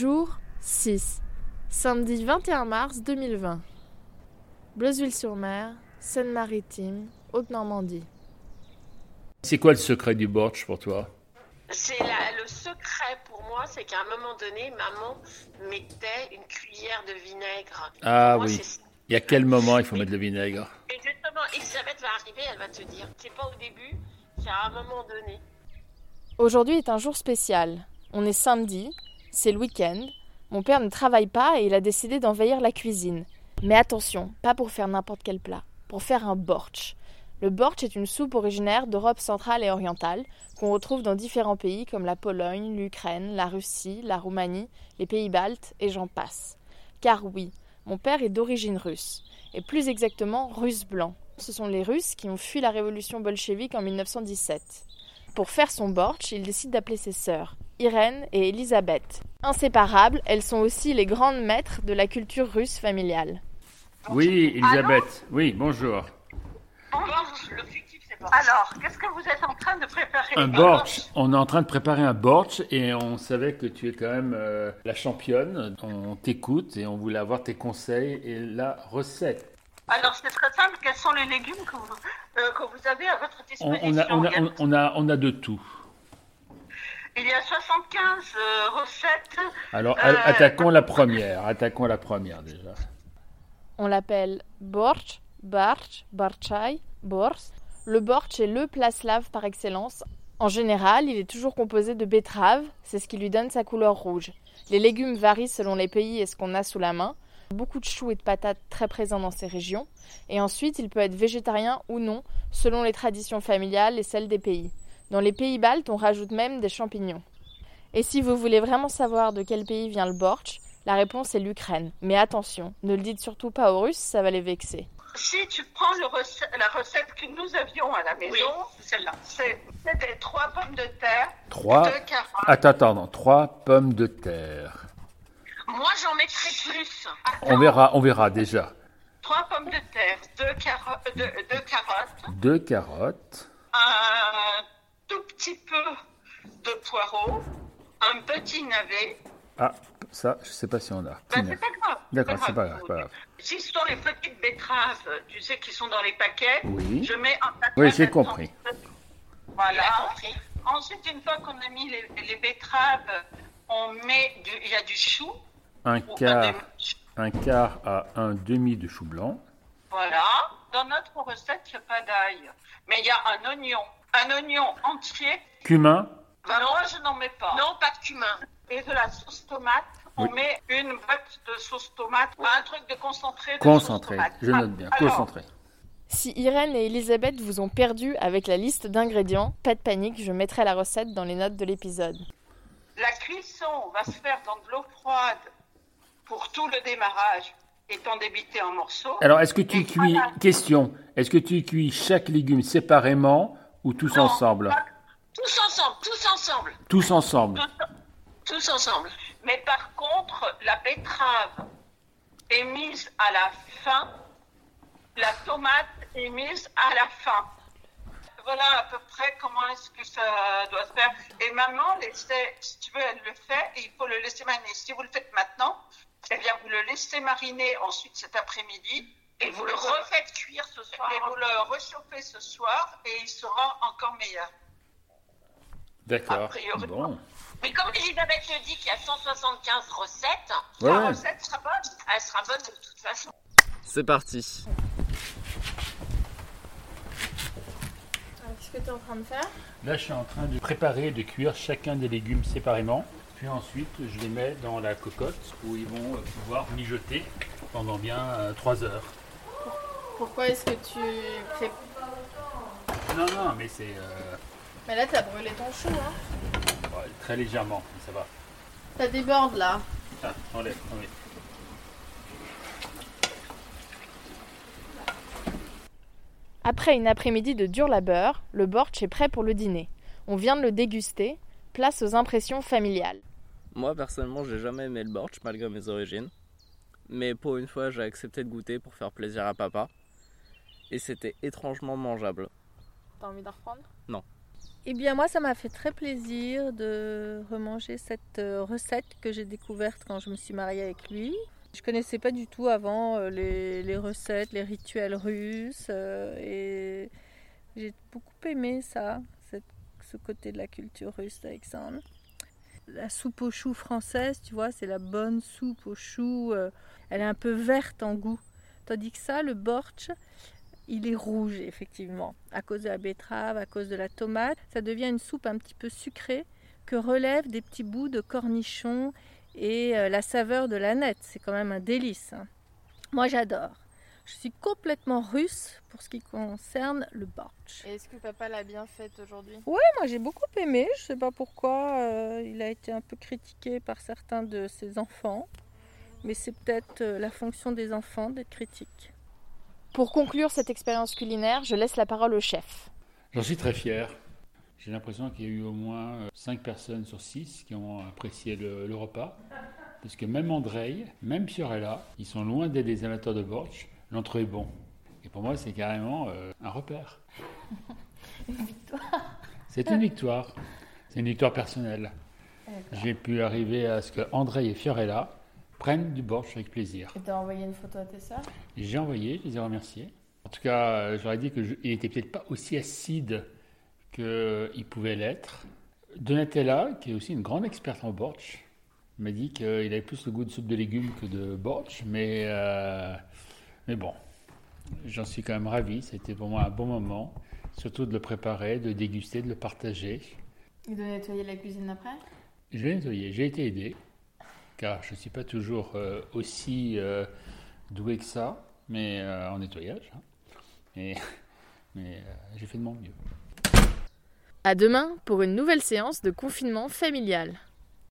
Jour 6. Samedi 21 mars 2020. Bleuzeville-sur-Mer, Seine-Maritime, Haute-Normandie. C'est quoi le secret du bortsch pour toi? C'est la- le secret pour moi, c'est qu'à un moment donné, maman mettait une cuillère de vinaigre. Ah Moi, oui. ça. Et à quel moment il faut mettre le vinaigre? Et justement, Elisabeth va arriver, elle va te dire. C'est pas au début, c'est à un moment donné. Aujourd'hui est un jour spécial. On est samedi, c'est le week-end. Mon père ne travaille pas et il a décidé d'envahir la cuisine. Mais attention, pas pour faire n'importe quel plat, pour faire un bortsch. Le bortsch est une soupe originaire d'Europe centrale et orientale qu'on retrouve dans différents pays comme la Pologne, l'Ukraine, la Russie, la Roumanie, les pays baltes et j'en passe. Car oui, mon père est d'origine russe, et plus exactement russe blanc. Ce sont les Russes qui ont fui la révolution bolchevique en 1917. Pour faire son bortsch, il décide d'appeler ses sœurs, Irène et Elisabeth. Inséparables, elles sont aussi les grandes maîtres de la culture russe familiale. Oui, Elisabeth. Oui, bonjour. Borge, le fictif, c'est pas. Alors, qu'est-ce que vous êtes en train de préparer? Un bortsch. On est en train de préparer un bortsch et on savait que tu es quand même euh, la championne. On t'écoute et on voulait avoir tes conseils et la recette. Alors, c'est très simple. Quels sont les légumes que vous, euh, que vous avez à votre On, disposition on a, on, a, Il y a- on, on a, on a de tout. Il y a 75 euh, recettes. Alors, Euh, attaquons la première. Attaquons la première déjà. On l'appelle bortsch, bartsch, barchai, bors. Le bortsch est le plat slave par excellence. En général, il est toujours composé de betteraves, c'est ce qui lui donne sa couleur rouge. Les légumes varient selon les pays et ce qu'on a sous la main. Beaucoup de choux et de patates très présents dans ces régions. Et ensuite, il peut être végétarien ou non, selon les traditions familiales et celles des pays. Dans les pays baltes, on rajoute même des champignons. Et si vous voulez vraiment savoir de quel pays vient le bortsch, la réponse est l'Ukraine. Mais attention, ne le dites surtout pas aux Russes, ça va les vexer. Si tu prends le la recette que nous avions à la maison, Oui, c'est celle-là. des trois pommes de terre, Trois. deux carottes. Attends, attends, non. Trois pommes de terre. Moi, j'en mettrais plus. On verra, on verra déjà. Trois pommes de terre, deux, caro- deux, deux carottes, Deux carottes. un petit peu de poireaux, un petit navet. Ah, ça, je sais pas si on a. Ben, c'est pas grave. D'accord, c'est pas grave, c'est pas grave. Si ce sont les petites betteraves, tu sais, qui sont dans les paquets, Oui. je mets un paquet. Oui, j'ai compris. Voilà. Compris. Ensuite, une fois qu'on a mis les, les betteraves, on met du, il y a du chou. Un quart, un quart à un demi de chou blanc. Voilà. Dans notre recette, il n'y a pas d'ail. Mais il y a un oignon. Un oignon entier. Cumin. Ben, moi, je n'en mets pas. Non, pas de cumin. Et de la sauce tomate. On Oui. met une botte de sauce tomate. Un truc de concentré de Concentré. sauce tomate. Je note bien. Alors, Concentré. Si Irène et Elisabeth vous ont perdu avec la liste d'ingrédients, pas de panique, je mettrai la recette dans les notes de l'épisode. La cuisson va se faire dans de l'eau froide pour tout le démarrage, étant débité en morceaux. Alors, est-ce que tu cuis. voilà. Question. Est-ce que tu cuis chaque légume séparément ou tous Non, ensemble? Pas- Tous ensemble, tous ensemble, Tous ensemble. tous ensemble. Mais par contre, la betterave est mise à la fin, la tomate est mise à la fin. Voilà à peu près comment est-ce que ça doit se faire. Et maman, laissait, si tu veux, elle le fait et il faut le laisser mariner. Si vous le faites maintenant, eh bien, vous le laissez mariner ensuite cet après-midi Et vous le refaites cuire ce soir. et vous le réchauffez ce soir et il sera encore meilleur. D'accord. Bon. Mais comme Elisabeth le dit qu'il y a 175 recettes, Ouais, La recette sera bonne. elle sera bonne de toute façon. C'est parti. Qu'est-ce que tu es en train de faire? Là, je suis en train de préparer et de cuire chacun des légumes séparément. Puis ensuite, je les mets dans la cocotte où ils vont euh, pouvoir mijoter pendant bien 3 heures. Pourquoi est-ce que tu fais... Non, non, mais c'est euh, Mais là, t'as brûlé ton chou, hein ouais, très légèrement, mais ça va. Ça déborde, là. Ah, enlève, enlève. Après une après-midi de dur labeur, le bortsch est prêt pour le dîner. On vient de le déguster, place aux impressions familiales. Moi personnellement, j'ai jamais aimé le bortsch malgré mes origines. Mais pour une fois, j'ai accepté de goûter pour faire plaisir à papa. Et c'était étrangement mangeable. T'as envie d'en reprendre? Eh bien moi ça m'a fait très plaisir de remanger cette euh, recette que j'ai découverte quand je me suis mariée avec lui. Je connaissais pas du tout avant euh, les, les recettes, les rituels russes euh, et j'ai beaucoup aimé ça, cette- ce côté de la culture russe d'Alexandre. La soupe aux choux française, tu vois, c'est la bonne soupe aux choux. euh, elle est un peu verte en goût. Tandis que ça, le bortsch, il est rouge, effectivement, à cause de la betterave, à cause de la tomate. Ça devient une soupe un petit peu sucrée que relèvent des petits bouts de cornichons et euh, la saveur de la nette. C'est quand même un délice. hein. Moi, j'adore. Je suis complètement russe pour ce qui concerne le bortsch. Est-ce que papa l'a bien faite aujourd'hui? Moi, j'ai beaucoup aimé. Je sais pas pourquoi. euh, il a été un peu critiqué par certains de ses enfants. Mais c'est peut-être euh, la fonction des enfants d'être critiques. Pour conclure cette expérience culinaire, je laisse la parole au chef. J'en suis très fier. J'ai l'impression qu'il y a eu au moins 5 personnes sur 6 qui ont apprécié le, le repas. Parce que même Andrei, même Fiorella, ils sont loin d'être des amateurs de borsch, l'ont trouvé bon. Et pour moi, c'est carrément euh, un repère. C'est une victoire. C'est une victoire personnelle. J'ai pu arriver à ce que Andrei et Fiorella prennent du borsch avec plaisir. Et t'as envoyé une photo à tes sœurs? J'ai envoyé, je les ai remerciés. En tout cas, euh, j'aurais dit qu'il n'était peut-être pas aussi acide qu'il pouvait l'être. Donatella, qui est aussi une grande experte en borsch, m'a dit qu'il avait plus le goût de soupe de légumes que de borsch, mais, euh, mais bon, j'en suis quand même ravi. C'était pour moi un bon moment, surtout de le préparer, de déguster, de le partager. Et de nettoyer la cuisine après? Je l'ai nettoyé, j'ai été aidé, car je ne suis pas toujours euh, aussi euh, doué que ça, mais euh, en nettoyage. hein. Et- mais euh, j'ai fait de mon mieux. À demain pour une nouvelle séance de confinement familial.